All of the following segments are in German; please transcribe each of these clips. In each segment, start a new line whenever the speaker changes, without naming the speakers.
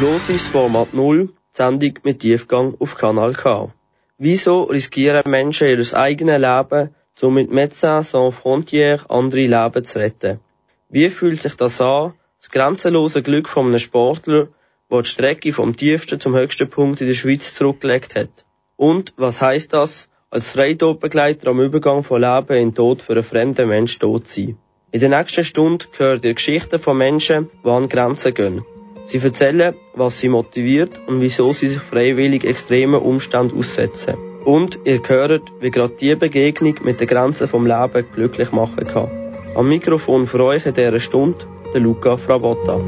Los ist Format 0, die Sendung mit Tiefgang auf Kanal K. Wieso riskieren Menschen ihr eigenes Leben, um mit Médecins Sans Frontières andere Leben zu retten? Wie fühlt sich das an, das grenzenlose Glück von einem Sportler, der die Strecke vom tiefsten zum höchsten Punkt in der Schweiz zurückgelegt hat? Und was heißt das, als Freitodbegleiter am Übergang von Leben in Tod für einen fremden Menschen tot sein? In der nächsten Stunde hört ihr Geschichten von Menschen, die an Grenzen gehen. Sie erzählen, was sie motiviert und wieso sie sich freiwillig extremen Umständen aussetzen. Und ihr hört, wie gerade die Begegnung mit den Grenzen vom Leben glücklich machen kann. Am Mikrofon für euch in dieser Stunde der Luca Frabotta.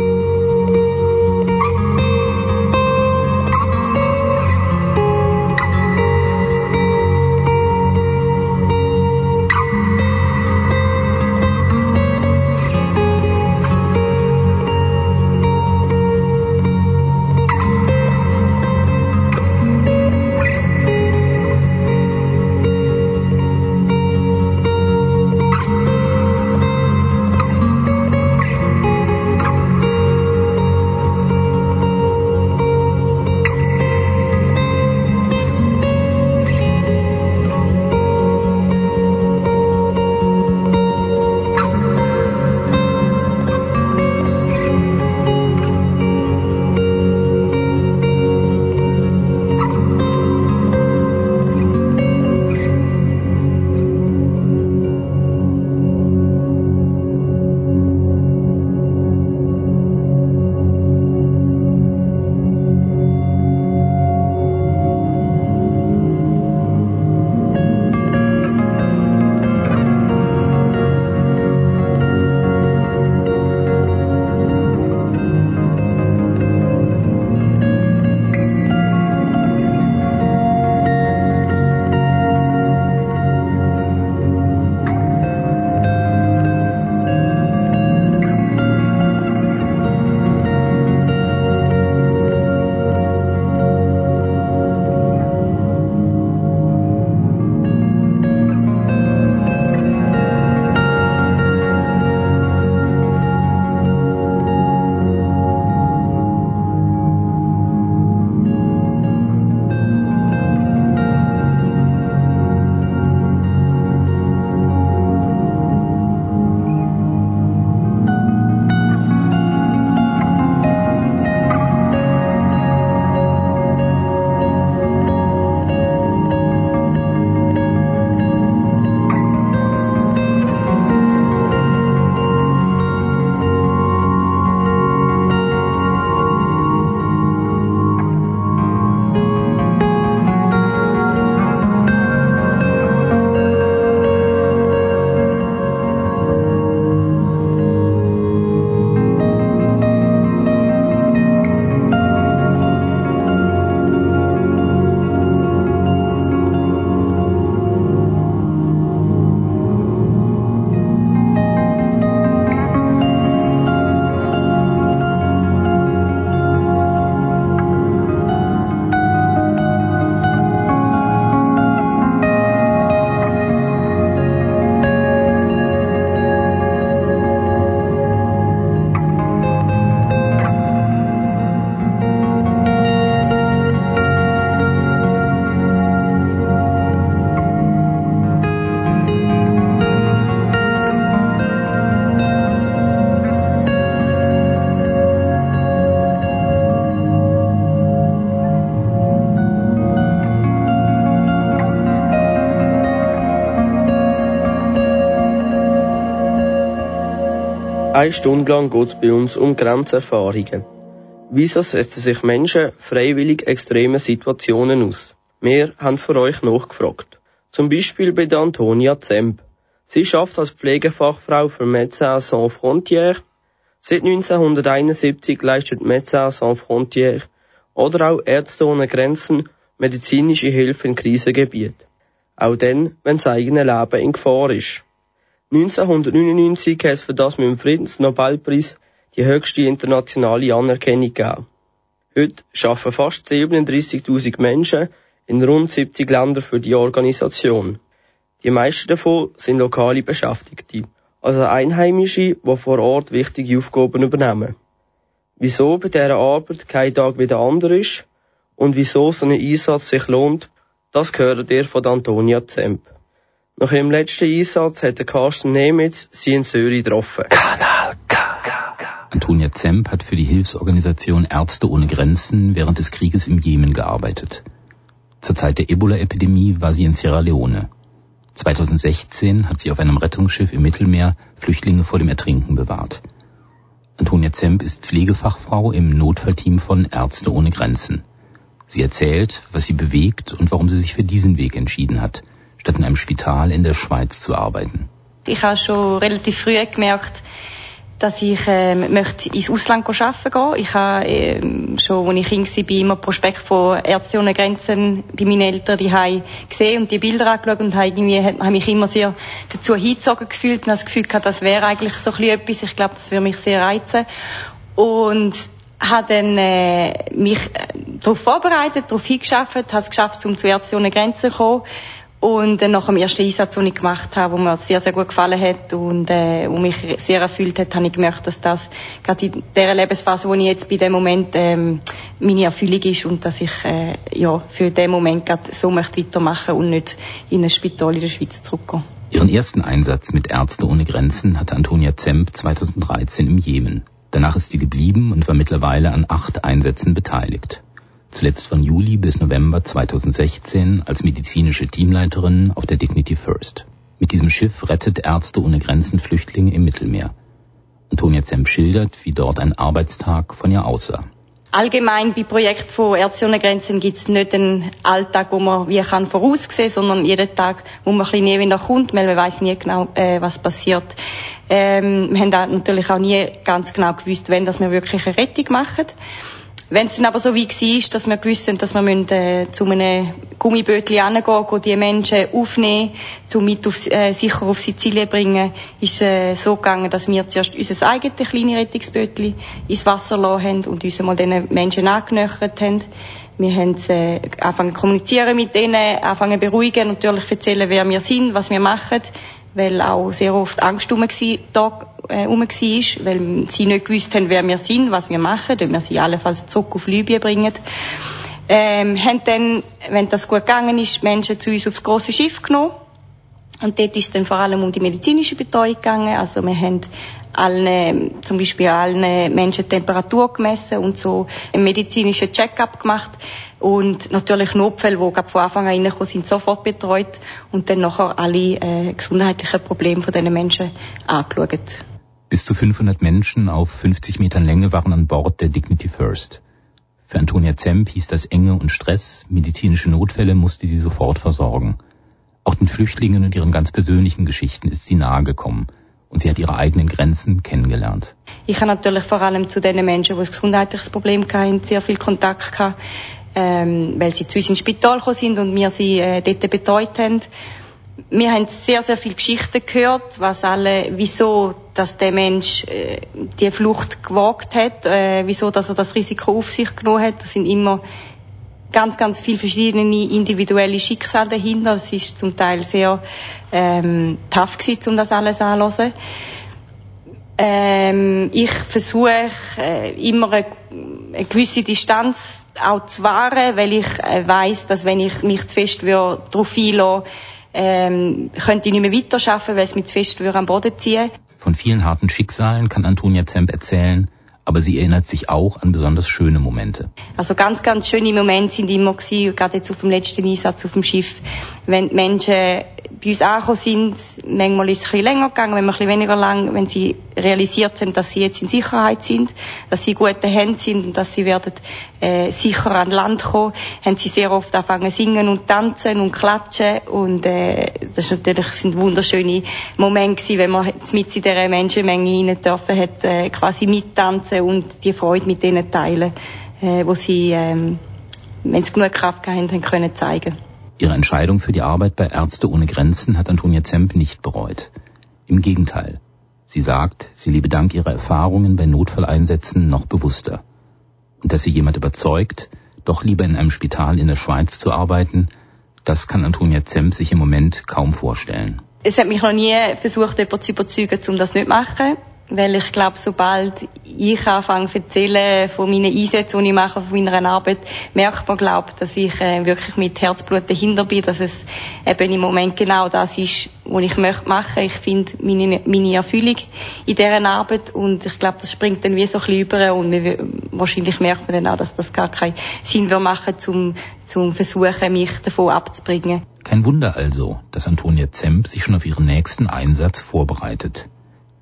Eine Stunde lang geht es bei uns um Grenzerfahrungen. Wieso setzen sich Menschen freiwillig extreme Situationen aus? Wir haben für euch nachgefragt. Zum Beispiel bei der Antonia Zemp. Sie schafft als Pflegefachfrau für Médecins Sans Frontières. Seit 1971 leistet Médecins Sans Frontières oder auch Ärzte ohne Grenzen medizinische Hilfe in Krisengebieten. Auch dann, wenn das eigene Leben in Gefahr ist. 1999 hat es für das mit dem Friedensnobelpreis die höchste internationale Anerkennung gegeben. Heute arbeiten fast 37.000 Menschen in rund 70 Ländern für die Organisation. Die meisten davon sind lokale Beschäftigte, also Einheimische, die vor Ort wichtige Aufgaben übernehmen. wieso bei dieser Arbeit kein Tag wie der andere ist und wieso so ein Einsatz sich lohnt, das gehört ihr von Antonia Zemp. Nach ihrem letzten Einsatz hat Carsten Nemitz sie in Söri getroffen. Kanal
K. Antonia Zemp hat für die Hilfsorganisation Ärzte ohne Grenzen während des Krieges im Jemen gearbeitet. Zur Zeit der Ebola-Epidemie war sie in Sierra Leone. 2016 hat sie auf einem Rettungsschiff im Mittelmeer Flüchtlinge vor dem Ertrinken bewahrt. Antonia Zemp ist Pflegefachfrau im Notfallteam von Ärzte ohne Grenzen. Sie erzählt, was sie bewegt und warum sie sich für diesen Weg entschieden hat, statt in einem Spital in der Schweiz zu arbeiten.
Ich habe schon relativ früh gemerkt, dass ich ähm, möchte ins Ausland arbeiten gehen. Ich habe ähm, schon, als ich Kind war, immer Prospekt von Ärzte ohne Grenzen bei meinen Eltern die gesehen und die Bilder angeschaut und habe, irgendwie, habe mich immer sehr dazu hingezogen gefühlt und habe das Gefühl gehabt, das wäre eigentlich so ein etwas. Ich glaube, das würde mich sehr reizen. Und habe dann äh, mich äh, darauf vorbereitet, darauf hingeschafft, habe es geschafft, um zu Ärzte ohne Grenzen zu kommen und dann nach dem ersten Einsatz, den ich gemacht habe, wo mir sehr, sehr gut gefallen hat und äh, wo mich sehr erfüllt hat, habe ich gemerkt, dass das gerade in dieser Lebensphase, wo ich jetzt bei dem Moment ähm, meine Erfüllung ist und dass ich äh, ja für den Moment gerade so möchte weitermachen und nicht in ein Spital in der Schweiz zurückgehen.
Ihren ersten Einsatz mit Ärzte ohne Grenzen hatte Antonia Zemp 2013 im Jemen. Danach ist sie geblieben und war mittlerweile an acht Einsätzen beteiligt zuletzt von Juli bis November 2016 als medizinische Teamleiterin auf der Dignity First. Mit diesem Schiff rettet Ärzte ohne Grenzen Flüchtlinge im Mittelmeer. Antonia Zemp schildert, wie dort ein Arbeitstag von ihr aussah.
Allgemein bei Projekten von Ärzte ohne Grenzen gibt es nicht einen Alltag, wo man wie kann voraussehen, sondern jeden Tag, wo man ein bisschen näher kommt, weil man weiß nie genau, äh, was passiert. Ähm, wir haben natürlich auch nie ganz genau gewusst, wenn dass wir wirklich eine Rettung machen. Wenn es dann aber so wie war, dass wir gewusst haben, dass wir müssen, äh, zu einem Gummibötchen hingehen, und die Menschen aufnehmen, um mit auf, äh, sicher auf Sizilien bringen, ist äh, so gegangen, dass wir zuerst unser eigenes kleines Rettungsbötchen ins Wasser gelassen haben und uns einmal diesen Menschen angenöchert haben. Wir haben äh, angefangen zu kommunizieren mit denen, angefangen zu beruhigen, natürlich erzählen, wer wir sind, was wir machen, weil auch sehr oft Angst war, da äh, war, weil sie nicht gewusst haben, wer wir sind, was wir machen, ob wir sie allenfalls zurück auf Libyen bringen. Ähm, haben dann, wenn das gut gegangen ist, Menschen zu uns aufs große Schiff genommen. Und dort ist es dann vor allem um die medizinische Betreuung gegangen. Also wir haben allen, zum Beispiel allen Menschen Temperatur gemessen und so einen medizinischen Check-up gemacht. Und natürlich Notfälle, die von Anfang an reingekommen sind, sofort betreut und dann nachher alle äh, gesundheitlichen Probleme von diesen Menschen angeschaut.
Bis zu 500 Menschen auf 50 Metern Länge waren an Bord der Dignity First. Für Antonia Zemp hieß das Enge und Stress, medizinische Notfälle musste sie sofort versorgen. Auch den Flüchtlingen und ihren ganz persönlichen Geschichten ist sie nahegekommen und sie hat ihre eigenen Grenzen kennengelernt.
Ich habe natürlich vor allem zu den Menschen, die ein gesundheitliches Problem hatten, sehr viel Kontakt gehabt, ähm, weil sie ins Spital gekommen sind und wir sie äh, dort betreut haben wir haben sehr, sehr viele Geschichten gehört, was alle, wieso, dass der Mensch äh, die Flucht gewagt hat, äh, wieso, dass er das Risiko auf sich genommen hat. Das sind immer ganz, ganz viele verschiedene individuelle Schicksale dahinter. Es ist zum Teil sehr ähm, tough gewesen, um das alles anzuhören. Ähm, ich versuche äh, immer eine, eine, gewisse Distanz auch zu wahren, weil ich äh, weiß, dass wenn ich mich zu fest darauf einlasse, ähm, könnte ich nicht mehr weiterarbeiten, weil es mich zu fest am Boden ziehen.
Von vielen harten Schicksalen kann Antonia Zemp erzählen, aber sie erinnert sich auch an besonders schöne Momente.
Also ganz, ganz schöne Momente sind immer gewesen, gerade jetzt auf dem letzten Einsatz auf dem Schiff, wenn die Menschen bei uns angekommen sind, manchmal ist es ein bisschen länger gegangen, manchmal ein bisschen weniger lang, wenn sie realisiert haben, dass sie jetzt in Sicherheit sind, dass sie gute Hände sind und dass sie werden äh, sicher an Land kommen, haben sie sehr oft angefangen singen und tanzen und klatschen und äh, das ist natürlich sind wunderschöne Momente gewesen, wenn man mit in dieser Menschenmenge hinein dürfen hat, äh, quasi mittanzen und die Freude mit denen teilen, äh, wo sie, ähm, wenn sie genug Kraft gehabt haben, können zeigen.
Ihre Entscheidung für die Arbeit bei Ärzte ohne Grenzen hat Antonia Zemp nicht bereut. Im Gegenteil. Sie sagt, sie lebe dank ihrer Erfahrungen bei Notfalleinsätzen noch bewusster. Und dass sie jemand überzeugt, doch lieber in einem Spital in der Schweiz zu arbeiten, das kann Antonia Zemp sich im Moment kaum vorstellen.
Es hat mich noch nie versucht, jemand zu überzeugen, um das nicht zu machen. Weil ich glaube, sobald ich anfange zu erzählen von meinen Einsätzen, die ich mache, von meiner Arbeit, merkt man, glaube dass ich äh, wirklich mit Herzblut dahinter bin, dass es eben im Moment genau das ist, was ich möchte machen. Ich finde meine, meine Erfüllung in dieser Arbeit und ich glaube, das springt dann wie so ein bisschen über und wir, wahrscheinlich merkt man dann auch, dass das gar keinen Sinn wir machen, zum, zum versuchen, mich davon abzubringen.
Kein Wunder also, dass Antonia Zemp sich schon auf ihren nächsten Einsatz vorbereitet.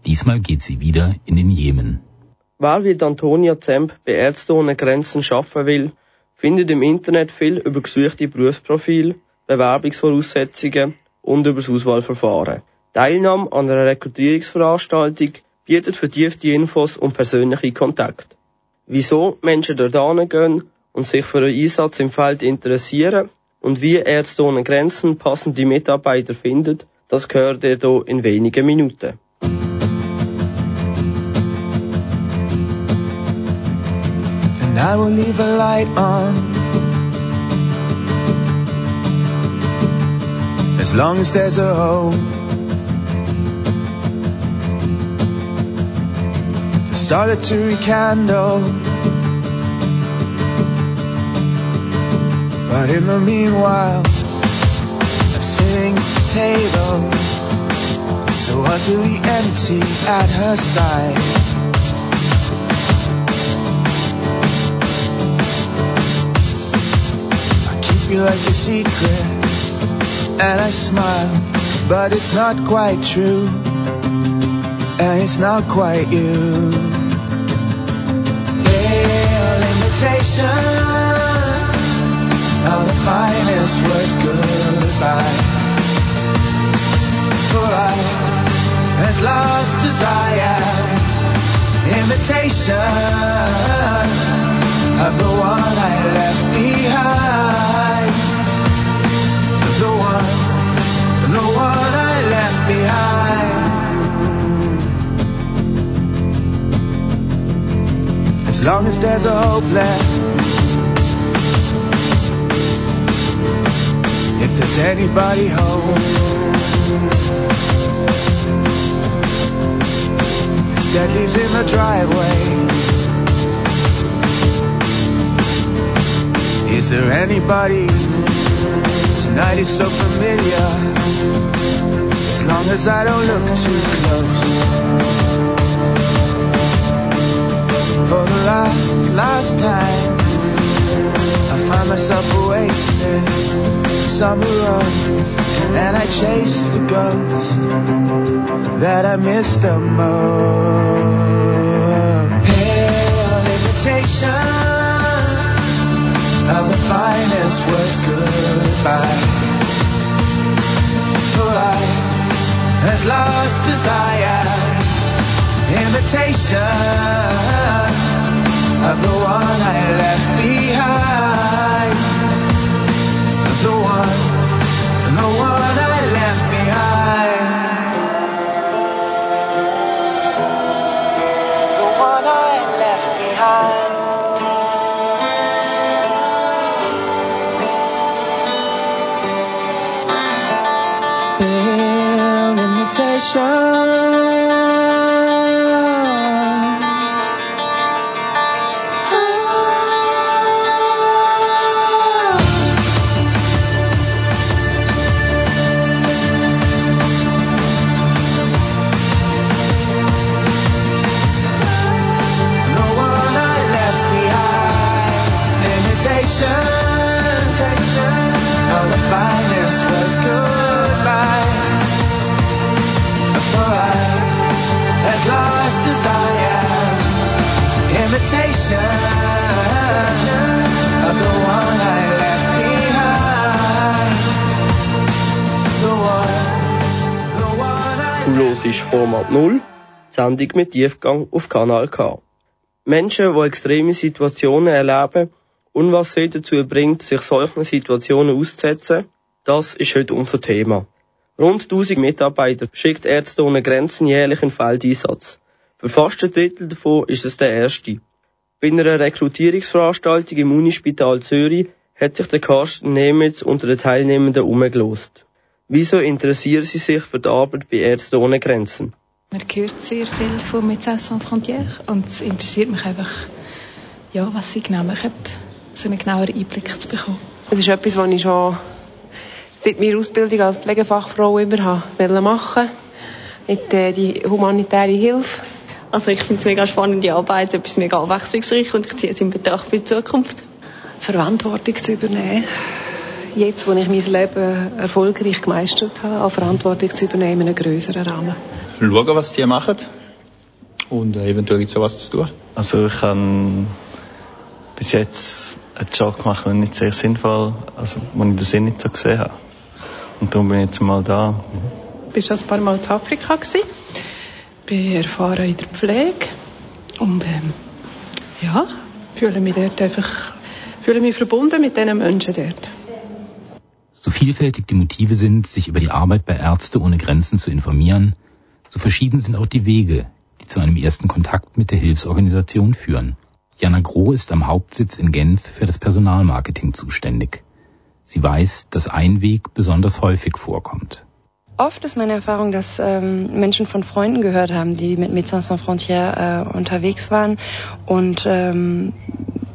Diesmal geht sie wieder in den Jemen.
Wer wie Antonia Zemp bei Ärzte ohne Grenzen schaffen will, findet im Internet viel über gesuchte Berufsprofile, Bewerbungsvoraussetzungen und über das Auswahlverfahren. Teilnahme an einer Rekrutierungsveranstaltung bietet vertiefte Infos und persönliche Kontakt. Wieso Menschen dort gehen und sich für einen Einsatz im Feld interessieren und wie Ärzte ohne Grenzen passende Mitarbeiter findet, das gehört ihr hier in wenigen Minuten. I will leave a light on. As long as there's a hope. A solitary candle. But in the meanwhile, I'm sitting at this table, so utterly empty at her side. You like a secret, and I smile, but it's not quite true, and it's not quite you. Pale imitation of the finest words goodbye. For I has lost desire, imitation of the one I left behind the one, the one I left behind. As long as there's a hope left. If there's anybody home. Dad lives in the driveway. Is there anybody Tonight is so familiar. As long as I don't look too close. For the last, last time, I find myself wasted. Summer road, and I chase the ghost that I miss the most. Pale the finest words goodbye. For life as lost desire, imitation of the one I left behind. The one, I. Format 0, Sendung mit Tiefgang auf Kanal K. Menschen, die extreme Situationen erleben und was sie dazu bringt, sich solchen Situationen auszusetzen, das ist heute unser Thema. Rund 1000 Mitarbeiter schickt Ärzte ohne Grenzen jährlich in Feldeinsatz. Für fast ein Drittel davon ist es der erste. Bei einer Rekrutierungsveranstaltung im Unispital Zürich hat sich der Carsten Nemitz unter den Teilnehmenden umgelost. Wieso interessieren Sie sich für die Arbeit bei Ärzte ohne Grenzen?
Man hört sehr viel von Médecins Sans Frontières und es interessiert mich einfach, ja, was sie genau machen, so einen genaueren Einblick zu bekommen.
Es ist etwas, was ich schon seit meiner Ausbildung als Pflegefachfrau immer habe machen mit äh, die humanitäre Hilfe.
Also ich finde es mega spannende Arbeit, etwas mega abwechslungsreich und ich ziehe es in Betracht für die Zukunft.
Verantwortung zu übernehmen. Jetzt, wo ich mein Leben erfolgreich gemeistert habe, auch Verantwortung zu übernehmen in einem größeren Rahmen.
Schauen, was die machen und äh, eventuell gibt es was zu tun.
Also ich habe bis jetzt einen Job gemacht, der nicht sehr sinnvoll, also wo ich den Sinn nicht so gesehen habe. Und darum bin ich jetzt mal da.
Ich war schon ein paar Mal in Afrika. Gewesen. Bin erfahren in der Pflege. Und ähm, ja, fühle mich dort einfach fühle mich verbunden mit diesen Menschen dort.
So vielfältig die Motive sind, sich über die Arbeit bei Ärzte ohne Grenzen zu informieren, so verschieden sind auch die Wege, die zu einem ersten Kontakt mit der Hilfsorganisation führen. Jana Groh ist am Hauptsitz in Genf für das Personalmarketing zuständig. Sie weiß, dass ein Weg besonders häufig vorkommt.
Oft ist meine Erfahrung, dass ähm, Menschen von Freunden gehört haben, die mit Médecins Sans Frontières äh, unterwegs waren und ähm,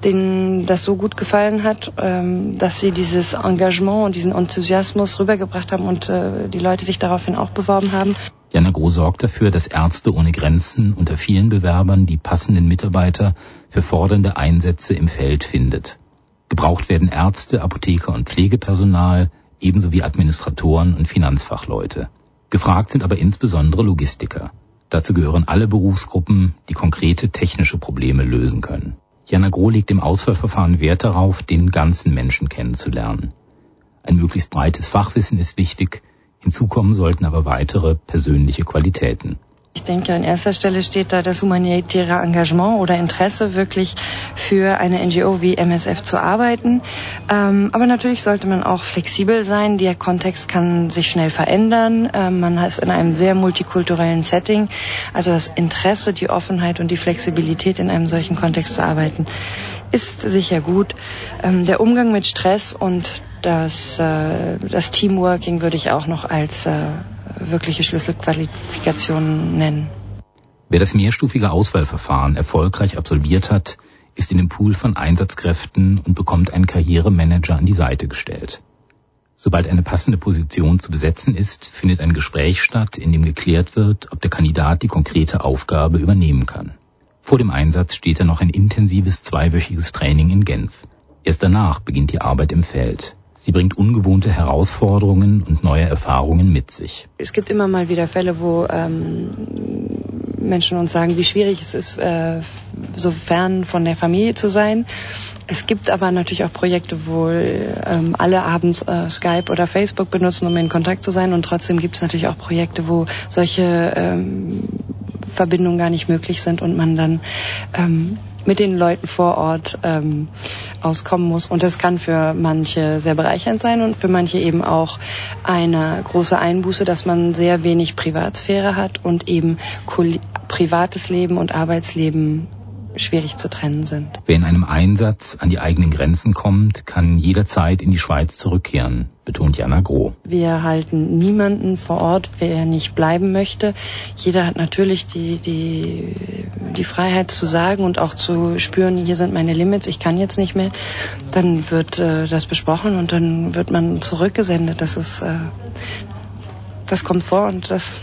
denen das so gut gefallen hat, ähm, dass sie dieses Engagement und diesen Enthusiasmus rübergebracht haben und äh, die Leute sich daraufhin auch beworben haben.
Jana Groh sorgt dafür, dass Ärzte ohne Grenzen unter vielen Bewerbern die passenden Mitarbeiter für fordernde Einsätze im Feld findet. Gebraucht werden Ärzte, Apotheker und Pflegepersonal, ebenso wie Administratoren und Finanzfachleute. Gefragt sind aber insbesondere Logistiker. Dazu gehören alle Berufsgruppen, die konkrete technische Probleme lösen können. Jana Groh legt im Auswahlverfahren Wert darauf, den ganzen Menschen kennenzulernen. Ein möglichst breites Fachwissen ist wichtig, hinzukommen sollten aber weitere persönliche Qualitäten.
Ich denke, an erster Stelle steht da das humanitäre Engagement oder Interesse, wirklich für eine NGO wie MSF zu arbeiten. Ähm, aber natürlich sollte man auch flexibel sein. Der Kontext kann sich schnell verändern. Ähm, man ist in einem sehr multikulturellen Setting. Also das Interesse, die Offenheit und die Flexibilität in einem solchen Kontext zu arbeiten, ist sicher gut. Ähm, der Umgang mit Stress und das, äh, das Teamworking würde ich auch noch als äh, wirkliche Schlüsselqualifikationen nennen.
Wer das mehrstufige Auswahlverfahren erfolgreich absolviert hat, ist in dem Pool von Einsatzkräften und bekommt einen Karrieremanager an die Seite gestellt. Sobald eine passende Position zu besetzen ist, findet ein Gespräch statt, in dem geklärt wird, ob der Kandidat die konkrete Aufgabe übernehmen kann. Vor dem Einsatz steht dann noch ein intensives zweiwöchiges Training in Genf. Erst danach beginnt die Arbeit im Feld. Sie bringt ungewohnte Herausforderungen und neue Erfahrungen mit sich.
Es gibt immer mal wieder Fälle, wo ähm, Menschen uns sagen, wie schwierig es ist, äh, so fern von der Familie zu sein. Es gibt aber natürlich auch Projekte, wo ähm, alle abends äh, Skype oder Facebook benutzen, um in Kontakt zu sein. Und trotzdem gibt es natürlich auch Projekte, wo solche ähm, Verbindungen gar nicht möglich sind und man dann ähm, mit den Leuten vor Ort ähm, auskommen muss. Und das kann für manche sehr bereichernd sein und für manche eben auch eine große Einbuße, dass man sehr wenig Privatsphäre hat und eben privates Leben und Arbeitsleben schwierig zu trennen sind.
Wer in einem Einsatz an die eigenen Grenzen kommt, kann jederzeit in die Schweiz zurückkehren, betont Jana Groh.
Wir halten niemanden vor Ort, wer nicht bleiben möchte. Jeder hat natürlich die, die, die Freiheit zu sagen und auch zu spüren, hier sind meine Limits, ich kann jetzt nicht mehr. Dann wird äh, das besprochen und dann wird man zurückgesendet. Das ist, äh, das kommt vor und das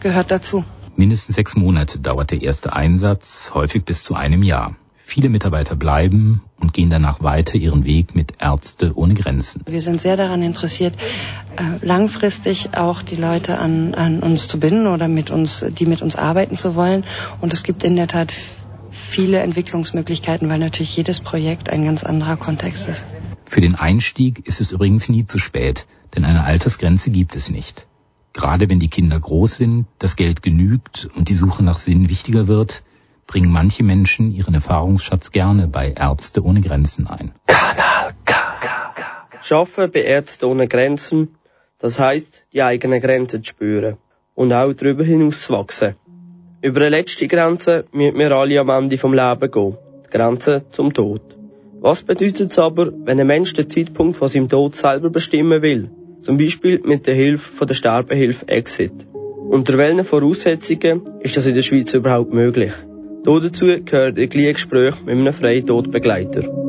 gehört dazu.
Mindestens sechs Monate dauert der erste Einsatz, häufig bis zu einem Jahr. Viele Mitarbeiter bleiben und gehen danach weiter ihren Weg mit Ärzte ohne Grenzen.
Wir sind sehr daran interessiert, äh, langfristig auch die Leute an, an uns zu binden oder mit uns, die mit uns arbeiten zu wollen. Und es gibt in der Tat viele Entwicklungsmöglichkeiten, weil natürlich jedes Projekt ein ganz anderer Kontext ist.
Für den Einstieg ist es übrigens nie zu spät, denn eine Altersgrenze gibt es nicht. Gerade wenn die Kinder groß sind, das Geld genügt und die Suche nach Sinn wichtiger wird, bringen manche Menschen ihren Erfahrungsschatz gerne bei Ärzte ohne Grenzen ein. Kanal K.
Schaffen bei Ärzte ohne Grenzen, das heißt, die eigenen Grenzen zu spüren und auch darüber hinaus zu wachsen. Über die letzte Grenze müssen wir alle am Ende vom Leben gehen. Die Grenze zum Tod. Was bedeutet es aber, wenn ein Mensch den Zeitpunkt von seinem Tod selber bestimmen will? Zum Beispiel mit der Hilfe von der Sterbehilfe Exit. Unter welchen Voraussetzungen ist das in der Schweiz überhaupt möglich? Dazu gehört ein Gespräch mit einem Freitodbegleiter.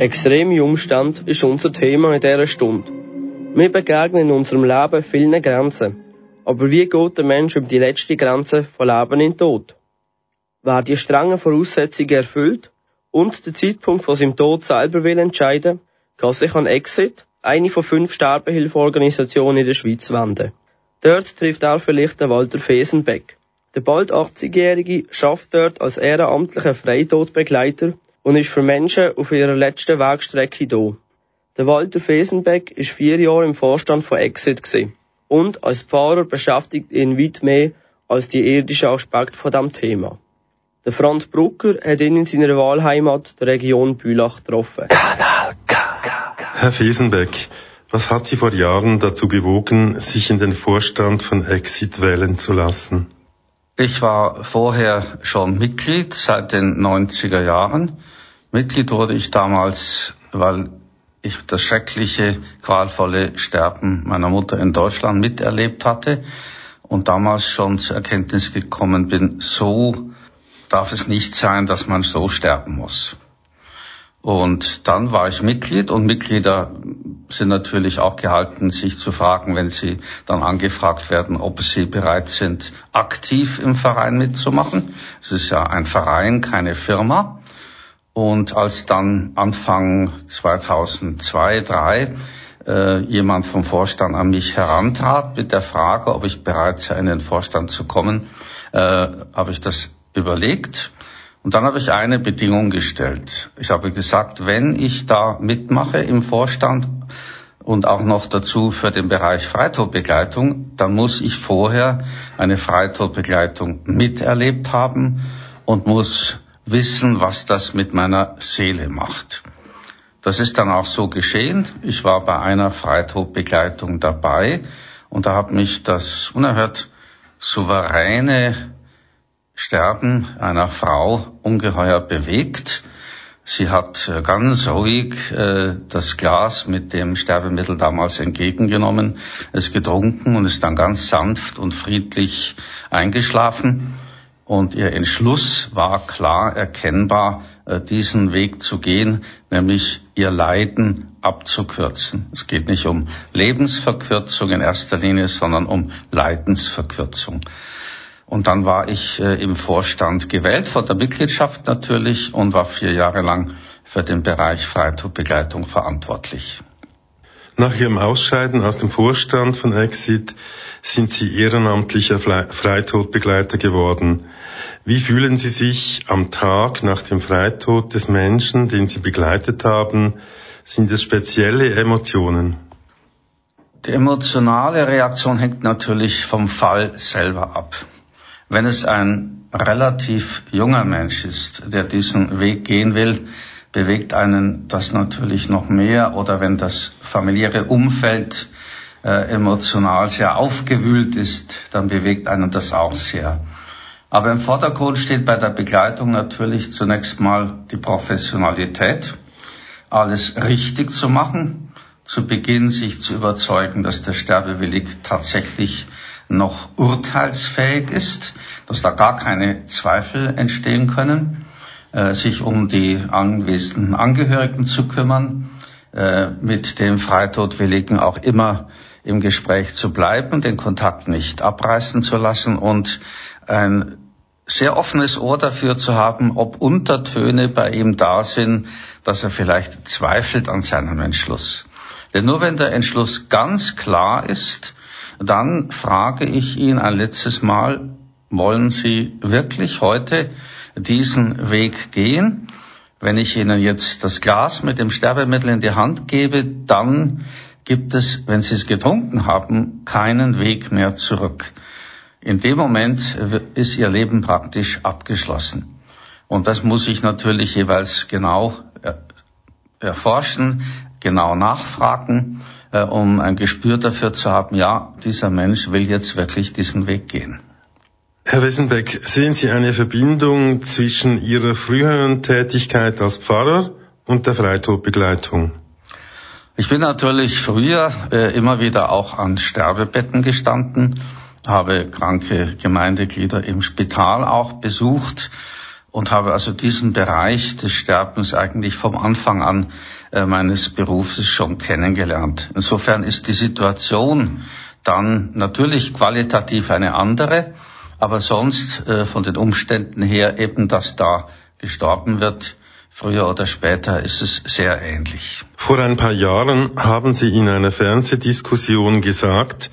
Extreme Umstand ist unser Thema in dieser Stunde. Wir begegnen in unserem Leben vielen Grenzen. Aber wie geht der Mensch über die letzte Grenze von Leben in Tod? Wer die strengen Voraussetzungen erfüllt und den Zeitpunkt von seinem Tod selber will entscheiden, kann sich an Exit, eine von fünf Sterbehilfeorganisationen in der Schweiz, wenden. Dort trifft er vielleicht den Walter Fesenbeck. Der bald 80-Jährige schafft dort als ehrenamtlicher Freitodbegleiter und ist für Menschen auf ihrer letzten Wegstrecke da. Der Walter Fesenbeck ist vier Jahre im Vorstand von Exit gewesen. und als Pfarrer beschäftigt ihn weit mehr als die irdischen Aspekte von dem Thema. Der Franz Brucker hat ihn in seiner Wahlheimat, der Region Bülach, getroffen. Kanal
K. Herr Fesenbeck, was hat Sie vor Jahren dazu bewogen, sich in den Vorstand von Exit wählen zu lassen?
Ich war vorher schon Mitglied seit den 90er Jahren. Mitglied wurde ich damals, weil ich das schreckliche, qualvolle Sterben meiner Mutter in Deutschland miterlebt hatte und damals schon zur Erkenntnis gekommen bin, so darf es nicht sein, dass man so sterben muss. Und dann war ich Mitglied und Mitglieder sind natürlich auch gehalten, sich zu fragen, wenn sie dann angefragt werden, ob sie bereit sind, aktiv im Verein mitzumachen. Es ist ja ein Verein, keine Firma. Und als dann Anfang 2002, 2003 äh, jemand vom Vorstand an mich herantrat mit der Frage, ob ich bereit sei, in den Vorstand zu kommen, äh, habe ich das überlegt und dann habe ich eine Bedingung gestellt. Ich habe gesagt, wenn ich da mitmache im Vorstand und auch noch dazu für den Bereich Freitodbegleitung, dann muss ich vorher eine Freitodbegleitung miterlebt haben und muss wissen, was das mit meiner Seele macht. Das ist dann auch so geschehen. Ich war bei einer Freitodbegleitung dabei und da hat mich das unerhört souveräne Sterben einer Frau ungeheuer bewegt. Sie hat äh, ganz ruhig äh, das Glas mit dem Sterbemittel damals entgegengenommen, es getrunken und ist dann ganz sanft und friedlich eingeschlafen. Und ihr Entschluss war klar erkennbar, äh, diesen Weg zu gehen, nämlich ihr Leiden abzukürzen. Es geht nicht um Lebensverkürzung in erster Linie, sondern um Leidensverkürzung. Und dann war ich äh, im Vorstand gewählt, von der Mitgliedschaft natürlich, und war vier Jahre lang für den Bereich Freitodbegleitung verantwortlich.
Nach Ihrem Ausscheiden aus dem Vorstand von Exit sind Sie ehrenamtlicher Freitodbegleiter geworden. Wie fühlen Sie sich am Tag nach dem Freitod des Menschen, den Sie begleitet haben? Sind es spezielle Emotionen?
Die emotionale Reaktion hängt natürlich vom Fall selber ab. Wenn es ein relativ junger Mensch ist, der diesen Weg gehen will, bewegt einen das natürlich noch mehr oder wenn das familiäre Umfeld äh, emotional sehr aufgewühlt ist, dann bewegt einen das auch sehr. Aber im Vordergrund steht bei der Begleitung natürlich zunächst mal die Professionalität, alles richtig zu machen, zu Beginn sich zu überzeugen, dass der Sterbewillig tatsächlich noch urteilsfähig ist, dass da gar keine Zweifel entstehen können, äh, sich um die anwesenden Angehörigen zu kümmern, äh, mit dem Freitodwilligen auch immer im Gespräch zu bleiben, den Kontakt nicht abreißen zu lassen und ein sehr offenes Ohr dafür zu haben, ob Untertöne bei ihm da sind, dass er vielleicht zweifelt an seinem Entschluss. Denn nur wenn der Entschluss ganz klar ist, dann frage ich ihn ein letztes Mal, wollen Sie wirklich heute diesen Weg gehen? Wenn ich Ihnen jetzt das Glas mit dem Sterbemittel in die Hand gebe, dann gibt es, wenn Sie es getrunken haben, keinen Weg mehr zurück. In dem Moment ist Ihr Leben praktisch abgeschlossen. Und das muss ich natürlich jeweils genau erforschen, genau nachfragen äh, um ein Gespür dafür zu haben, ja, dieser Mensch will jetzt wirklich diesen Weg gehen.
Herr Wessenbeck, sehen Sie eine Verbindung zwischen Ihrer früheren Tätigkeit als Pfarrer und der Freitodbegleitung?
Ich bin natürlich früher äh, immer wieder auch an Sterbebetten gestanden, habe kranke Gemeindeglieder im Spital auch besucht und habe also diesen Bereich des Sterbens eigentlich vom Anfang an meines Berufes schon kennengelernt. Insofern ist die Situation dann natürlich qualitativ eine andere, aber sonst äh, von den Umständen her eben, dass da gestorben wird, früher oder später ist es sehr ähnlich.
Vor ein paar Jahren haben Sie in einer Fernsehdiskussion gesagt,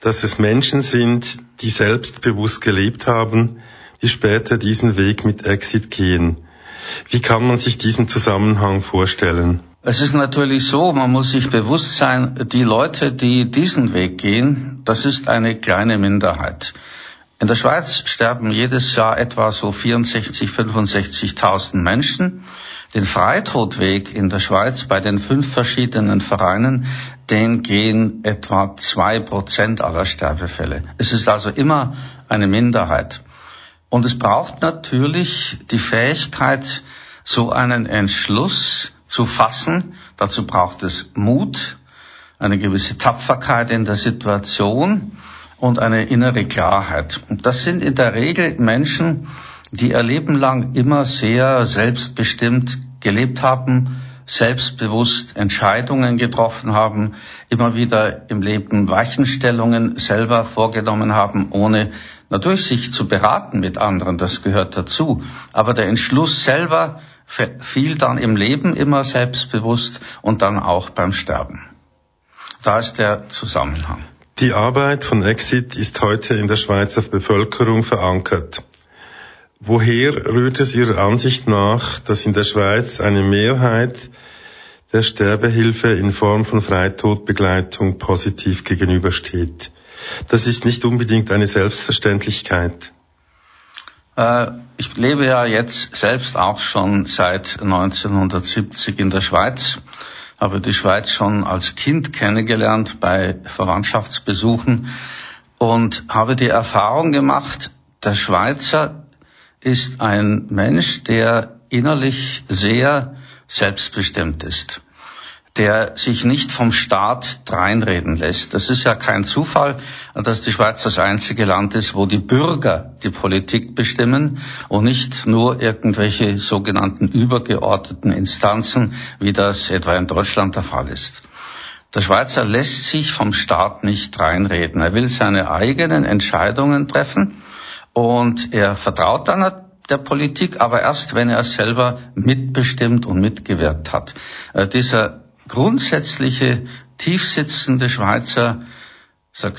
dass es Menschen sind, die selbstbewusst gelebt haben, die später diesen Weg mit Exit gehen. Wie kann man sich diesen Zusammenhang vorstellen?
Es ist natürlich so, man muss sich bewusst sein, die Leute, die diesen Weg gehen, das ist eine kleine Minderheit. In der Schweiz sterben jedes Jahr etwa so 64, 65.000 Menschen. Den Freitodweg in der Schweiz bei den fünf verschiedenen Vereinen, den gehen etwa zwei Prozent aller Sterbefälle. Es ist also immer eine Minderheit. Und es braucht natürlich die Fähigkeit, so einen Entschluss zu fassen. Dazu braucht es Mut, eine gewisse Tapferkeit in der Situation und eine innere Klarheit. Und das sind in der Regel Menschen, die ihr Leben lang immer sehr selbstbestimmt gelebt haben, selbstbewusst Entscheidungen getroffen haben, immer wieder im Leben Weichenstellungen selber vorgenommen haben, ohne natürlich sich zu beraten mit anderen, das gehört dazu. Aber der Entschluss selber fiel dann im Leben immer selbstbewusst und dann auch beim Sterben. Da ist der Zusammenhang.
Die Arbeit von Exit ist heute in der Schweizer Bevölkerung verankert. Woher rührt es Ihrer Ansicht nach, dass in der Schweiz eine Mehrheit der Sterbehilfe in Form von Freitodbegleitung positiv gegenübersteht? Das ist nicht unbedingt eine Selbstverständlichkeit.
Äh, ich lebe ja jetzt selbst auch schon seit 1970 in der Schweiz, habe die Schweiz schon als Kind kennengelernt bei Verwandtschaftsbesuchen und habe die Erfahrung gemacht, der Schweizer ist ein Mensch, der innerlich sehr selbstbestimmt ist der sich nicht vom Staat dreinreden lässt. Das ist ja kein Zufall, dass die Schweiz das einzige Land ist, wo die Bürger die Politik bestimmen und nicht nur irgendwelche sogenannten übergeordneten Instanzen, wie das etwa in Deutschland der Fall ist. Der Schweizer lässt sich vom Staat nicht reinreden. Er will seine eigenen Entscheidungen treffen und er vertraut dann der Politik, aber erst wenn er selber mitbestimmt und mitgewirkt hat. Äh, dieser grundsätzliche, tiefsitzende Schweizer,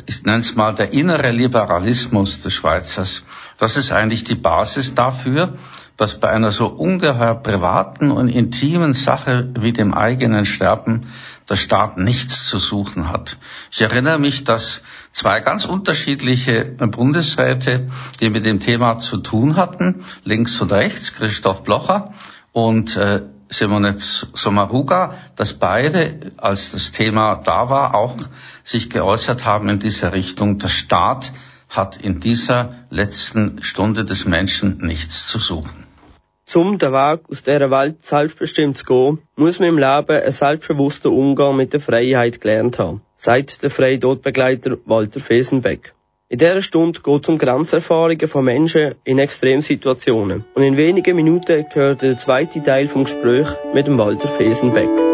ich nenne es mal der innere Liberalismus des Schweizers, das ist eigentlich die Basis dafür, dass bei einer so ungeheuer privaten und intimen Sache wie dem eigenen Sterben der Staat nichts zu suchen hat. Ich erinnere mich, dass zwei ganz unterschiedliche Bundesräte, die mit dem Thema zu tun hatten, links und rechts, Christoph Blocher und äh, Simone Sommaruga, dass beide, als das Thema da war, auch sich geäußert haben in dieser Richtung. Der Staat hat in dieser letzten Stunde des Menschen nichts zu suchen.
Zum den Weg aus dieser Welt selbstbestimmt zu gehen, muss man im Leben einen selbstbewussten Umgang mit der Freiheit gelernt haben, sagt der freie Todbegleiter Walter Fesenbeck. In dieser Stunde geht es um Grenzerfahrungen von Menschen in Extremsituationen. Und in wenigen Minuten gehört der zweite Teil vom Gespräch mit dem Walter Fesenbeck.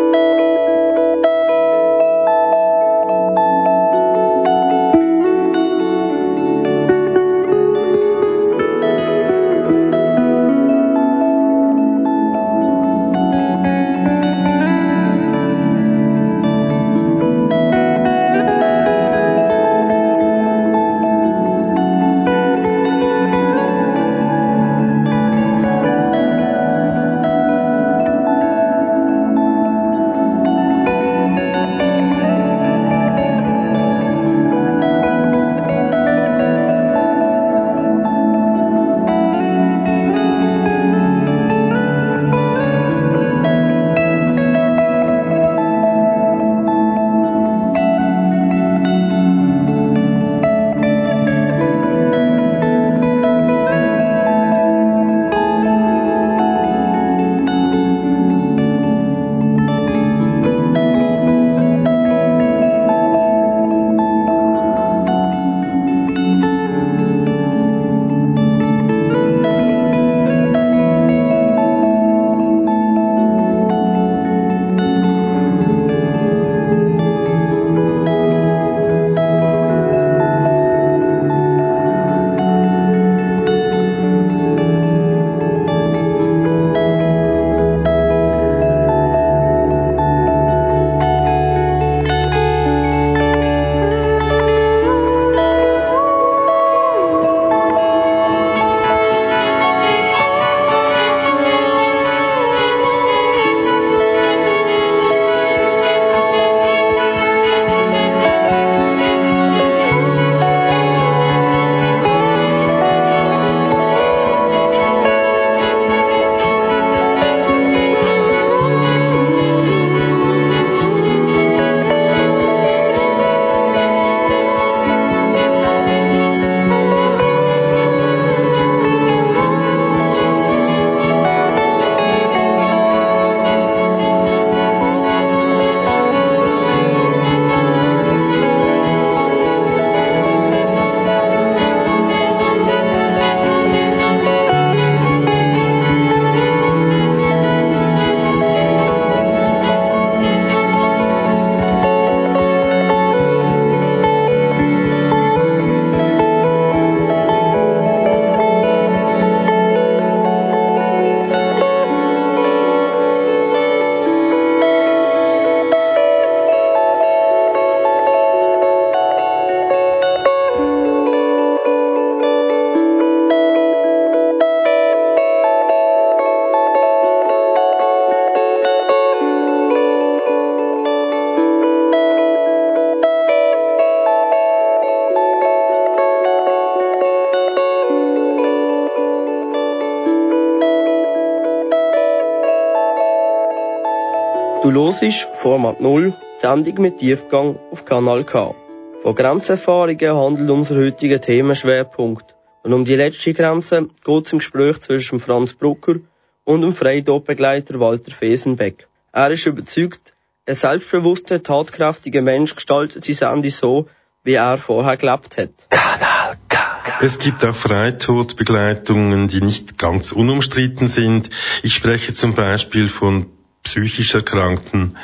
Hörst Format 0, Sendung mit Tiefgang auf Kanal K. Von Grenzerfahrungen handelt unser heutiger Themenschwerpunkt. Und um die letzte Grenze geht es im Gespräch zwischen Franz Brucker und dem Freidotbegleiter Walter Fesenbeck. Er ist überzeugt, ein selbstbewusster, tatkräftiger Mensch gestaltet sein Ende so, wie er vorher gelebt hat.
Kanal K. Es gibt auch Freitodbegleitungen, die nicht ganz unumstritten sind. Ich spreche zum Beispiel von psychisch Erkrankten.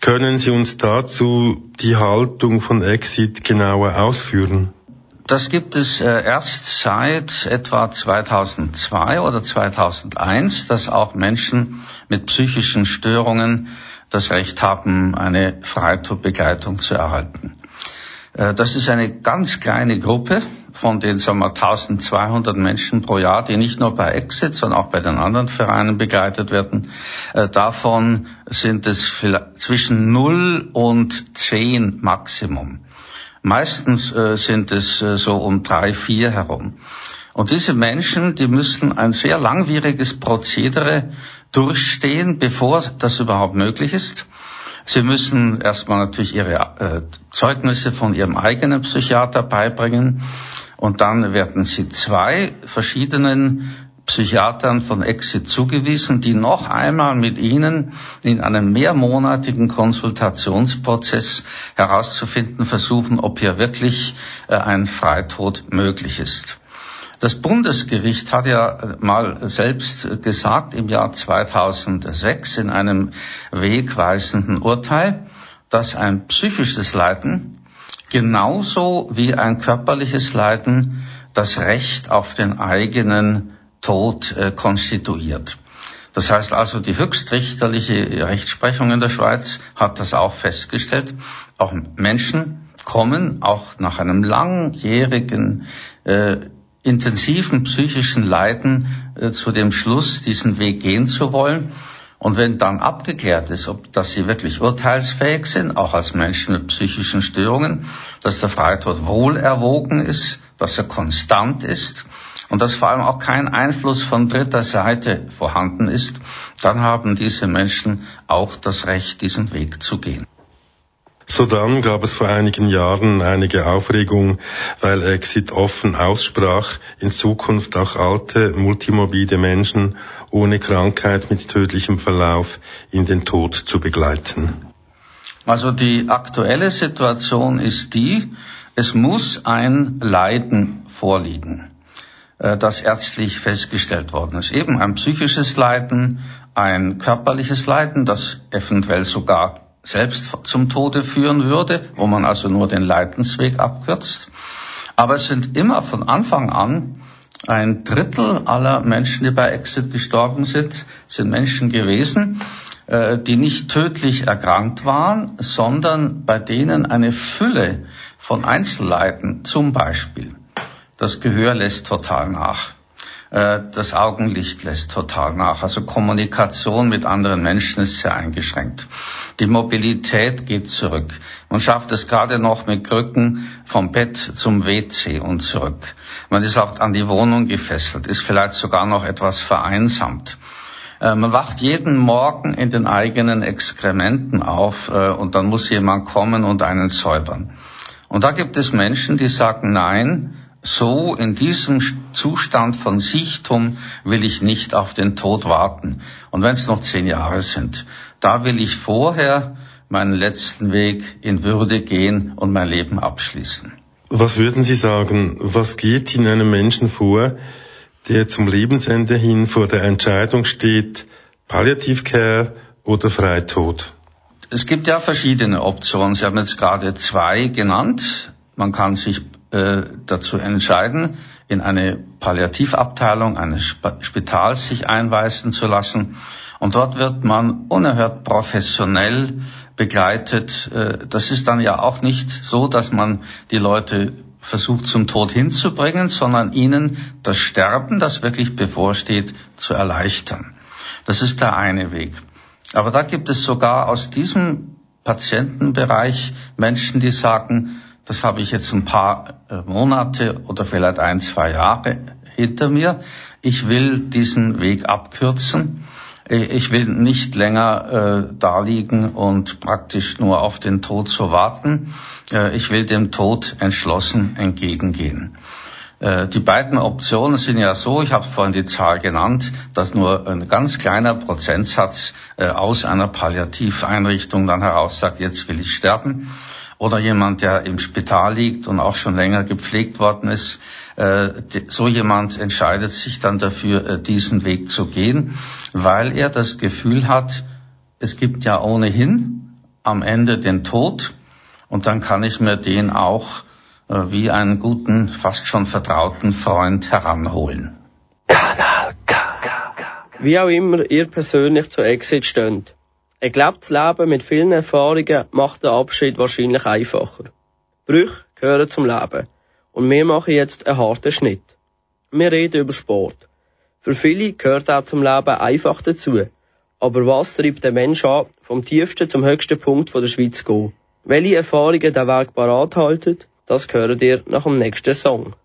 Können Sie uns dazu die Haltung von Exit genauer ausführen?
Das gibt es äh, erst seit etwa 2002 oder 2001, dass auch Menschen mit psychischen Störungen das Recht haben, eine Freitodbegleitung zu erhalten. Äh, das ist eine ganz kleine Gruppe von den sagen wir, 1200 Menschen pro Jahr, die nicht nur bei Exit, sondern auch bei den anderen Vereinen begleitet werden. Äh, davon sind es zwischen 0 und 10 Maximum. Meistens äh, sind es so um drei, vier herum. Und diese Menschen, die müssen ein sehr langwieriges Prozedere durchstehen, bevor das überhaupt möglich ist. Sie müssen erstmal natürlich Ihre äh, Zeugnisse von Ihrem eigenen Psychiater beibringen und dann werden Sie zwei verschiedenen Psychiatern von Exit zugewiesen, die noch einmal mit Ihnen in einem mehrmonatigen Konsultationsprozess herauszufinden versuchen, ob hier wirklich äh, ein Freitod möglich ist. Das Bundesgericht hat ja mal selbst gesagt im Jahr 2006 in einem wegweisenden Urteil, dass ein psychisches Leiden genauso wie ein körperliches Leiden das Recht auf den eigenen Tod äh, konstituiert. Das heißt also, die höchstrichterliche Rechtsprechung in der Schweiz hat das auch festgestellt. Auch Menschen kommen auch nach einem langjährigen äh, intensiven psychischen Leiden äh, zu dem Schluss, diesen Weg gehen zu wollen. Und wenn dann abgeklärt ist, ob dass sie wirklich urteilsfähig sind, auch als Menschen mit psychischen Störungen, dass der Freitod wohl erwogen ist, dass er konstant ist und dass vor allem auch kein Einfluss von dritter Seite vorhanden ist, dann haben diese Menschen auch das Recht, diesen Weg zu gehen.
Sodann gab es vor einigen Jahren einige Aufregung, weil Exit offen aussprach, in Zukunft auch alte, multimorbide Menschen ohne Krankheit mit tödlichem Verlauf in den Tod zu begleiten.
Also die aktuelle Situation ist die, es muss ein Leiden vorliegen, äh, das ärztlich festgestellt worden ist. Eben ein psychisches Leiden, ein körperliches Leiden, das eventuell sogar selbst zum Tode führen würde, wo man also nur den Leidensweg abkürzt. Aber es sind immer von Anfang an ein Drittel aller Menschen, die bei Exit gestorben sind, sind Menschen gewesen, äh, die nicht tödlich erkrankt waren, sondern bei denen eine Fülle von Einzelleiden, zum Beispiel das Gehör lässt total nach, das Augenlicht lässt total nach, also Kommunikation mit anderen Menschen ist sehr eingeschränkt. Die Mobilität geht zurück. Man schafft es gerade noch mit Krücken vom Bett zum WC und zurück. Man ist auch an die Wohnung gefesselt, ist vielleicht sogar noch etwas vereinsamt. Äh, man wacht jeden Morgen in den eigenen Exkrementen auf äh, und dann muss jemand kommen und einen säubern. Und da gibt es Menschen, die sagen, nein, so in diesem Zustand von Sichtum will ich nicht auf den Tod warten. Und wenn es noch zehn Jahre sind, da will ich vorher meinen letzten Weg in Würde gehen und mein Leben abschließen.
Was würden Sie sagen, was geht in einem Menschen vor, der zum Lebensende hin vor der Entscheidung steht, Palliativcare oder Freitod?
Es gibt ja verschiedene Optionen. Sie haben jetzt gerade zwei genannt. Man kann sich äh, dazu entscheiden, in eine Palliativabteilung eines Spitals sich einweisen zu lassen. Und dort wird man unerhört professionell begleitet. Äh, das ist dann ja auch nicht so, dass man die Leute versucht zum Tod hinzubringen, sondern ihnen das Sterben, das wirklich bevorsteht, zu erleichtern. Das ist der eine Weg. Aber da gibt es sogar aus diesem Patientenbereich Menschen, die sagen, das habe ich jetzt ein paar äh, Monate oder vielleicht ein, zwei Jahre hinter mir. Ich will diesen Weg abkürzen. Ich will nicht länger äh, da liegen und praktisch nur auf den Tod zu warten. Äh, ich will dem Tod entschlossen entgegengehen. Äh, die beiden Optionen sind ja so, ich habe vorhin die Zahl genannt, dass nur ein ganz kleiner Prozentsatz äh, aus einer Palliativeinrichtung dann heraus sagt, jetzt will ich sterben oder jemand, der im Spital liegt und auch schon länger gepflegt worden ist, äh, so jemand entscheidet sich dann dafür, äh, diesen Weg zu gehen, weil er das Gefühl hat, es gibt ja ohnehin am Ende den Tod und dann kann ich mir den auch äh, wie einen guten, fast schon vertrauten Freund heranholen.
Kanal. Wie auch immer ihr persönlich zur Exit steht. Ein gelebtes Leben mit vielen Erfahrungen macht den Abschied wahrscheinlich einfacher. Brüche gehören zum Leben. Und wir machen jetzt einen harten Schnitt. Wir reden über Sport. Für viele gehört auch zum Leben einfach dazu. Aber was treibt den Mensch an, vom tiefsten zum höchsten Punkt der Schweiz zu gehen? Welche Erfahrungen den Weg parat halten, das gehört ihr nach dem nächsten Song.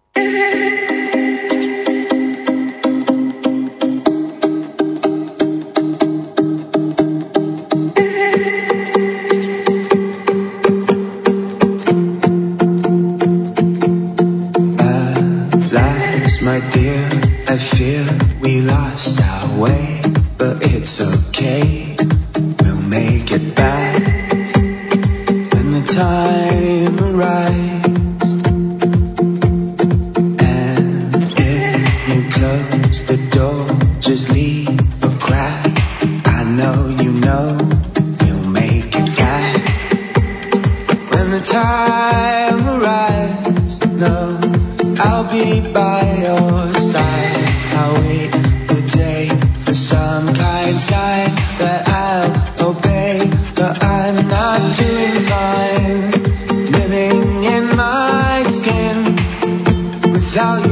Fear we lost our way, but it's okay. We'll make it back when the time arrives. And if you close the door, just leave a crack. I know you know we'll make it back when the time arrives. No, I'll be by your that I'll obey, but I'm not doing fine. Living in my skin without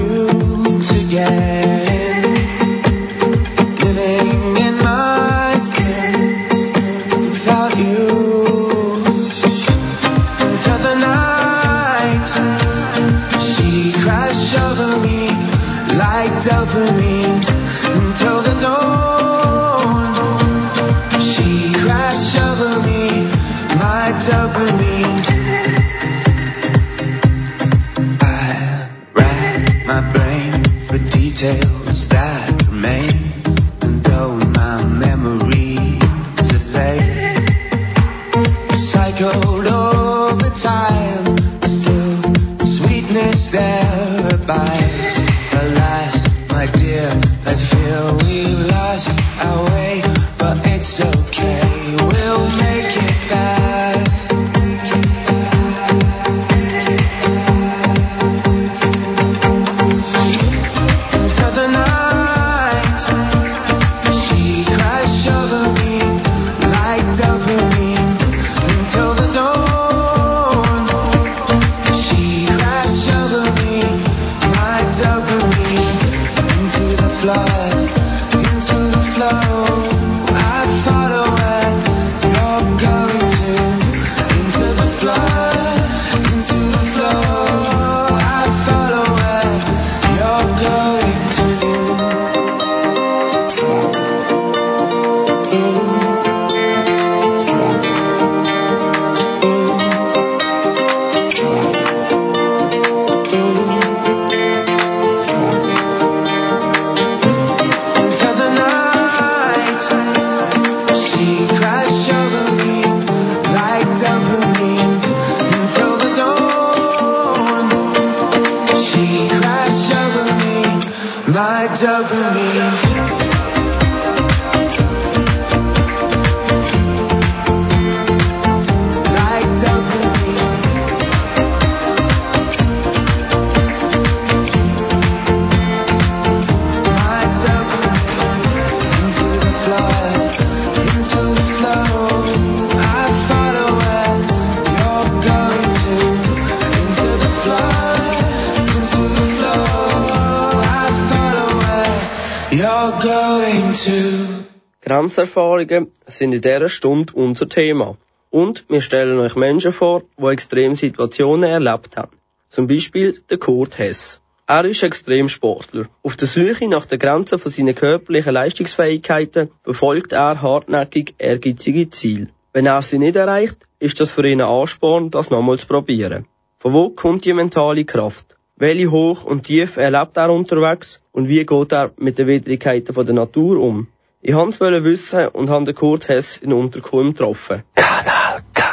Grenzerfahrungen sind in dieser Stunde unser Thema. Und wir stellen euch Menschen vor, die extreme Situationen erlebt haben. Zum Beispiel der Kurt Hess.
Er ist Extremsportler. Auf der Suche nach der Grenze von seinen körperlichen Leistungsfähigkeiten verfolgt er hartnäckig ehrgeizige Ziele. Wenn er sie nicht erreicht, ist das für ihn ein Ansporn, das nochmal zu probieren. Von wo kommt die mentale Kraft? Welche Hoch- und Tief erlebt er unterwegs und wie geht er mit den Widrigkeiten der Natur um? Ich wollte es wissen und habe den Kurt Hess in Unterkulm getroffen. Kanal K.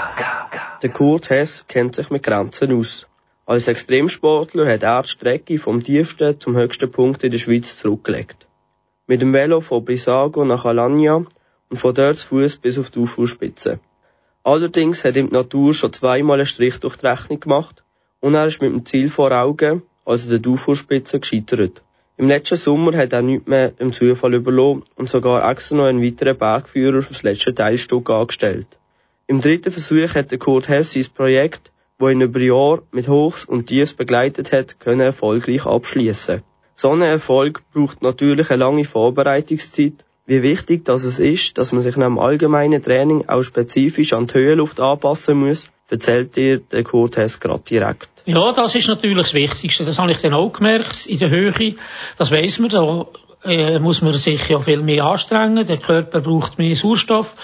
Der Kurt Hess kennt sich mit Grenzen aus. Als Extremsportler hat er die Strecke vom tiefsten zum höchsten Punkt in der Schweiz zurückgelegt. Mit dem Velo von Brissago nach Alagna und von dort zu Fuß bis auf die Uferspitze. Allerdings hat ihm die Natur schon zweimal einen Strich durch die Rechnung gemacht und er ist mit dem Ziel vor Augen, also der Uferspitze, gescheitert. Im letzten Sommer hat er nichts mehr dem Zufall überlassen und sogar extra noch einen weiteren Bergführer fürs letzte Teilstück angestellt. Im dritten Versuch hat Kurt Hess sein Projekt wo ihn über Jahre mit Hochs und Tiefs begleitet hat, können erfolgreich abschließen. So ein Erfolg braucht natürlich eine lange Vorbereitungszeit. Wie wichtig das es ist, dass man sich nach dem allgemeinen Training auch spezifisch an die Höhenluft anpassen muss, erzählt dir der Kurt Hess gerade direkt.
Ja, das ist natürlich das Wichtigste. Das habe ich dann auch gemerkt in der Höhe. Das weiss man. Da äh, muss man sich ja viel mehr anstrengen. Der Körper braucht mehr Sauerstoff.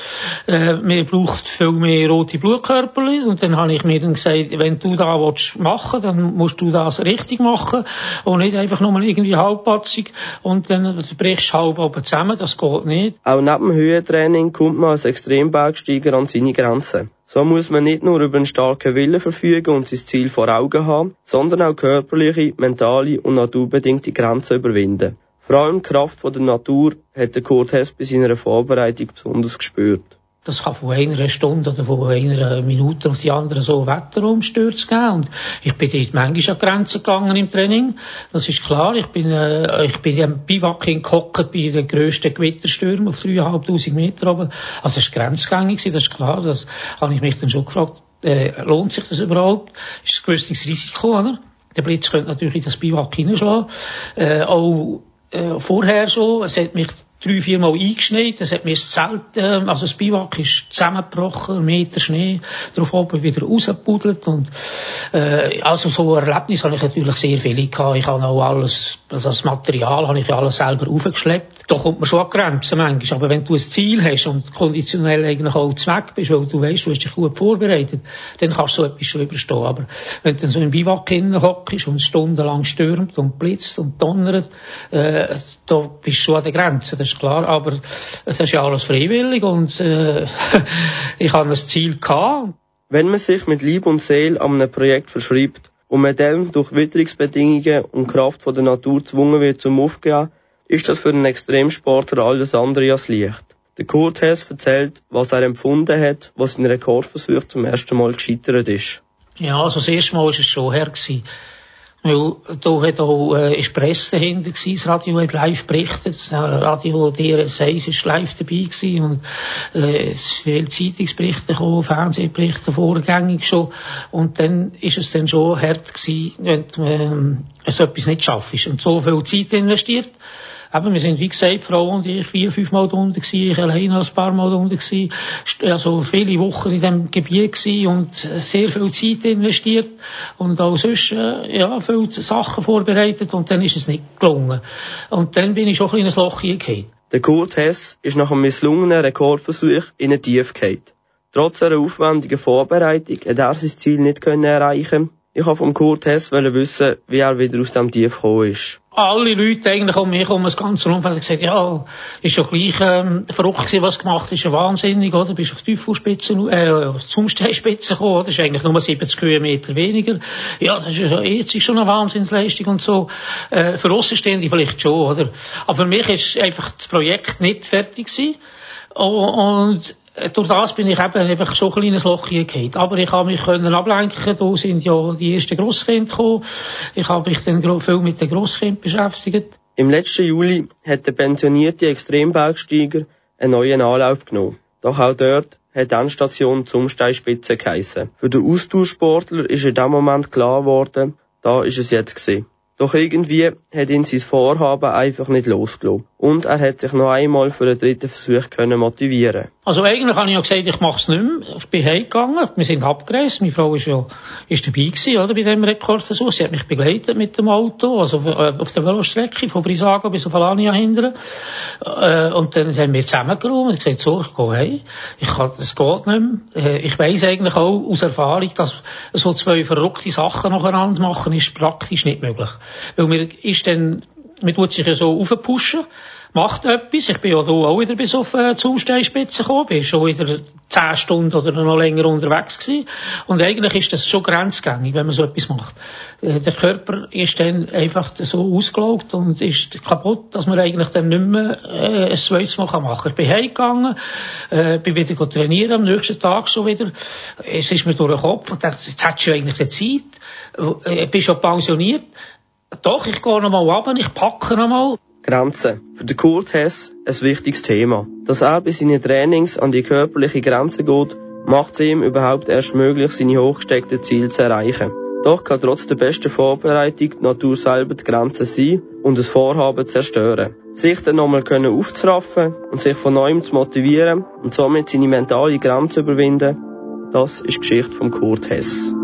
Äh, man braucht viel mehr rote Blutkörper. Und dann habe ich mir dann gesagt, wenn du da willst machen, dann musst du das richtig machen und nicht einfach nur irgendwie halbpatzig und dann brichst du halb oben zusammen. Das geht nicht.
Auch neben dem Höhentraining kommt man als Extrembergsteiger an seine Grenzen. So muss man nicht nur über einen starken Willen verfügen und sein Ziel vor Augen haben, sondern auch körperliche, mentale und naturbedingte Grenzen überwinden. Vor allem die Kraft der Natur hat der Kurt Hess bei seiner Vorbereitung besonders gespürt.
Das kann von einer Stunde oder von einer Minute auf die andere so Wetterumstürze geben. Und ich bin dort manchmal an Grenzen gegangen im Training. Das ist klar. Ich bin, äh, ich bin im Biwak gehockt bei den grössten Gewitterstürmen auf 3'500 Meter oben. Also das war grenzgängig, das ist klar. Das habe ich mich dann schon gefragt, äh, lohnt sich das überhaupt? Ist ein gewisses Risiko, oder? Der Blitz könnte natürlich in das Biwak hineinschlagen. Äh, auch äh, vorher schon. Es hat mich drei, vier Mal eingeschneit. Es hat mir das Zelt, äh, also das Biwak ist zusammengebrochen, Meter Schnee, darauf oben wieder rausgepudelt und, äh, also so Erlebnis habe ich natürlich sehr viele gehabt. Ich habe auch alles, also das Material habe ich alles selber aufgeschleppt. Da kommt man schon an Grenzen manchmal. Aber wenn du ein Ziel hast und konditionell eigentlich auch zweck bist, weil du weißt, du hast dich gut vorbereitet, dann kannst du so etwas schon überstehen. Aber wenn du dann so im Biwak hockst und stundenlang stürmt und blitzt und donnert, äh, da bist du schon an der Grenze ist klar, aber es ist ja alles freiwillig und äh, ich habe ein Ziel gehabt.
Wenn man sich mit Liebe und Seele an einem Projekt verschreibt und man dann durch Witterungsbedingungen und Kraft von der Natur gezwungen wird zum Aufgehen, ist das für einen Extremsportler alles andere als leicht. Der Kurt Hess erzählt, was er empfunden hat, was sein Rekordversuch zum ersten Mal gescheitert ist.
Ja, also das erste Mal war es schon her. Gewesen. Weil da hat auch, äh, ist Presse dahinter gewesen, das Radio hat live berichtet, das Radio DRS1 ist live dabei gewesen. Und, äh, es sind viele Zeitungsberichte gekommen, Fernsehberichte vorgängig schon. Und dann ist es dann schon hart gewesen, wenn man äh, so etwas nicht schafft und so viel Zeit investiert Eben, wir sind, wie gesagt, Frau und ich vier, fünf Mal unten gewesen, ich alleine ein paar Mal unten gewesen, also viele Wochen in diesem Gebiet gewesen und sehr viel Zeit investiert und auch sonst, äh, ja, viele Sachen vorbereitet und dann ist es nicht gelungen. Und dann bin ich schon ein kleines Loch hingekommen.
Der Kurt Hess ist nach einem misslungenen Rekordversuch in eine Tief gefallen. Trotz einer aufwendigen Vorbereitung hat er sein Ziel nicht erreichen ich wollte vom Kurt Hess wissen, wie er wieder aus dem Tief gekommen ist.
Alle Leute eigentlich um mich um das ganze Umfeld haben gesagt, ja, ist schon gleich ähm, verrückt gewesen, was gemacht ist, ja wahnsinnig, oder? Bist auf die Teufelspitze, äh, zum Steinspitze gekommen, oder? Das ist eigentlich nur 70 Höhenmeter weniger. Ja, das ist ja jetzt schon eine Wahnsinnsleistung und so. Äh, für Außenstehende vielleicht schon, oder? Aber für mich ist einfach das Projekt nicht fertig gewesen. Und durch das bin ich eben einfach so ein kleines Loch gehabt. Aber ich habe mich können ablenken, da sind ja die ersten Grosskinder gekommen. Ich habe mich dann viel mit den Grosskindern beschäftigt.
Im letzten Juli hat der pensionierte Extrembergsteiger einen neuen Anlauf genommen. Doch auch dort hat die Endstation zum Steinspitze geheissen. Für den Austauschsportler ist in dem Moment klar geworden, da ist es jetzt gewesen. Doch irgendwie hat ihn sein Vorhaben einfach nicht losgelassen. Und er hat sich noch einmal für den dritten Versuch können motivieren
Also eigentlich habe ich ja gesagt, ich mache es nicht mehr. Ich bin heimgegangen, wir sind abgereist. Meine Frau ist ja ist dabei gewesen, oder, bei dem Rekordversuch. Sie hat mich begleitet mit dem Auto, also äh, auf der Velostrecke von Brisago bis auf Alania hinten. Äh, und dann haben wir zusammengeräumt und gesagt, so, ich gehe heim. Ich kann, das geht nicht mehr. Äh, ich weiss eigentlich auch aus Erfahrung, dass so zwei verrückte Sachen nacheinander machen, ist praktisch nicht möglich. Weil mir ist dann, man tut sich ja so aufpushen, macht etwas. Ich bin ja da auch wieder bis auf äh, Zusteinspitze gekommen, bin schon wieder zehn Stunden oder noch länger unterwegs gewesen. Und eigentlich ist das schon grenzgängig, wenn man so etwas macht. Äh, der Körper ist dann einfach so ausgelaugt und ist kaputt, dass man eigentlich dann nicht mehr äh, ein zweites Mal machen kann. Ich bin heimgegangen, äh, bin wieder trainieren, am nächsten Tag schon wieder. Es ist mir durch den Kopf und dachte, jetzt hättest du eigentlich die Zeit, äh, bist schon pensioniert. Doch, ich gehe nochmal runter, ich packe nochmal.
Grenzen. Für den Kurt Hess ein wichtiges Thema. Dass er bei seinen Trainings an die körperliche Grenze geht, macht es ihm überhaupt erst möglich, seine hochgesteckten Ziele zu erreichen. Doch kann trotz der besten Vorbereitung die Natur selber die Grenze sein und das Vorhaben zerstören. Sich dann nochmal können aufzuraffen und sich von neuem zu motivieren und somit seine mentale Grenze überwinden, das ist die Geschichte von Kurt Hess.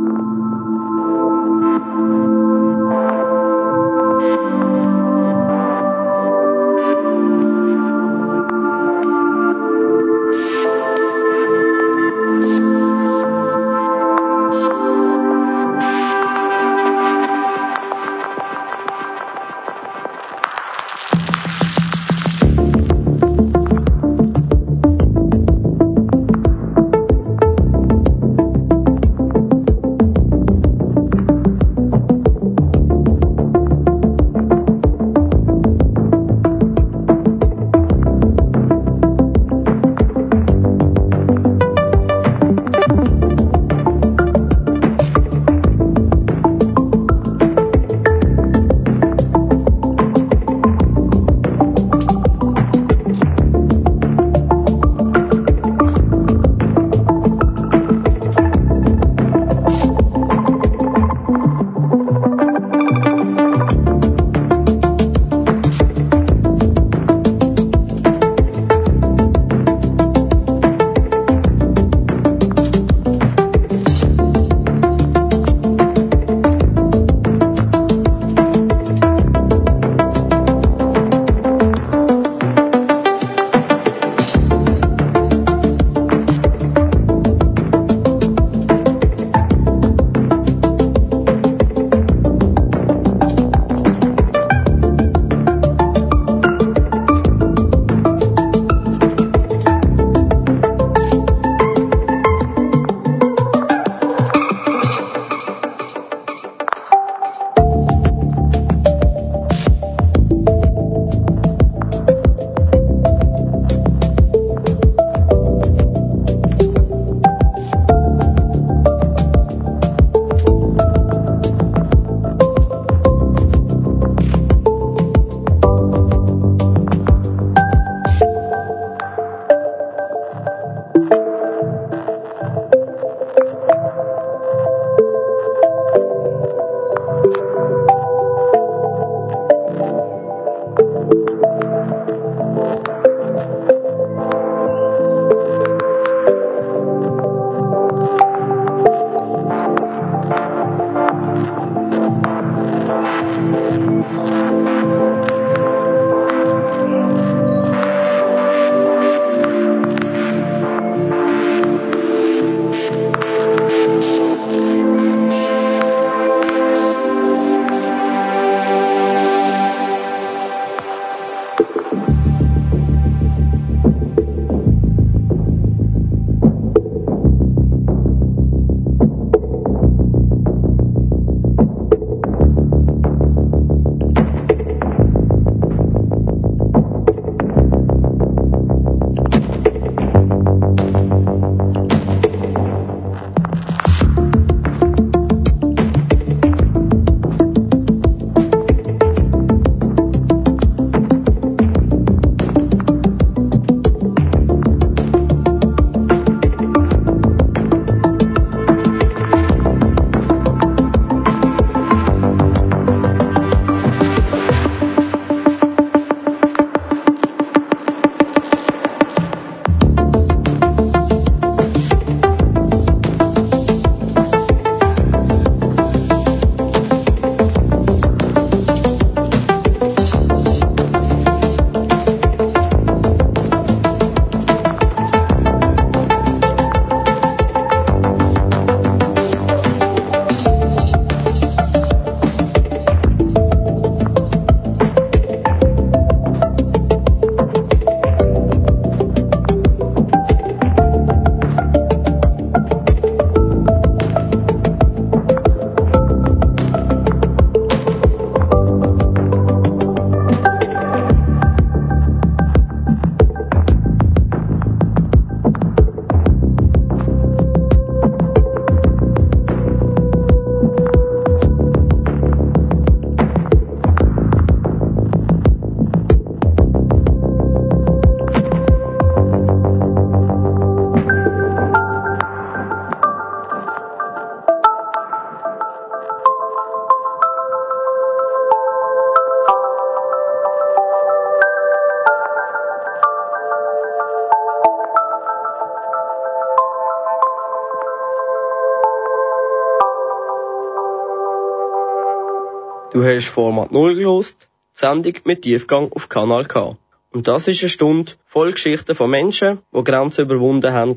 Hast Format 0 gelost, Sendung mit Tiefgang auf Kanal K. Und das ist eine Stunde voll Geschichten von Menschen, die Grenzen überwunden haben.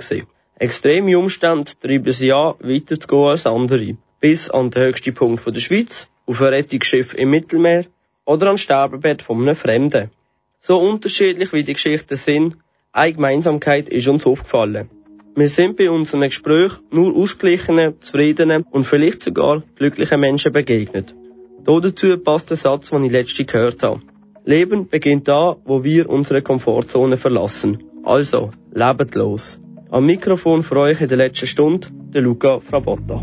Extreme Umstände treiben sie an, weiter zu gehen als andere. Bis an den höchsten Punkt der Schweiz, auf ein Rettungsschiff im Mittelmeer oder am Sterbebett von einem Fremden. So unterschiedlich wie die Geschichten sind, eine Gemeinsamkeit ist uns aufgefallen. Wir sind bei unseren Gesprächen nur ausgeglichenen, zufriedenen und vielleicht sogar glücklichen Menschen begegnet. Dazu passt der Satz, den ich letzte gehört habe. Leben beginnt da, wo wir unsere Komfortzone verlassen. Also, lebt los. Am Mikrofon für euch in der letzten Stunde, der Luca Frabotta.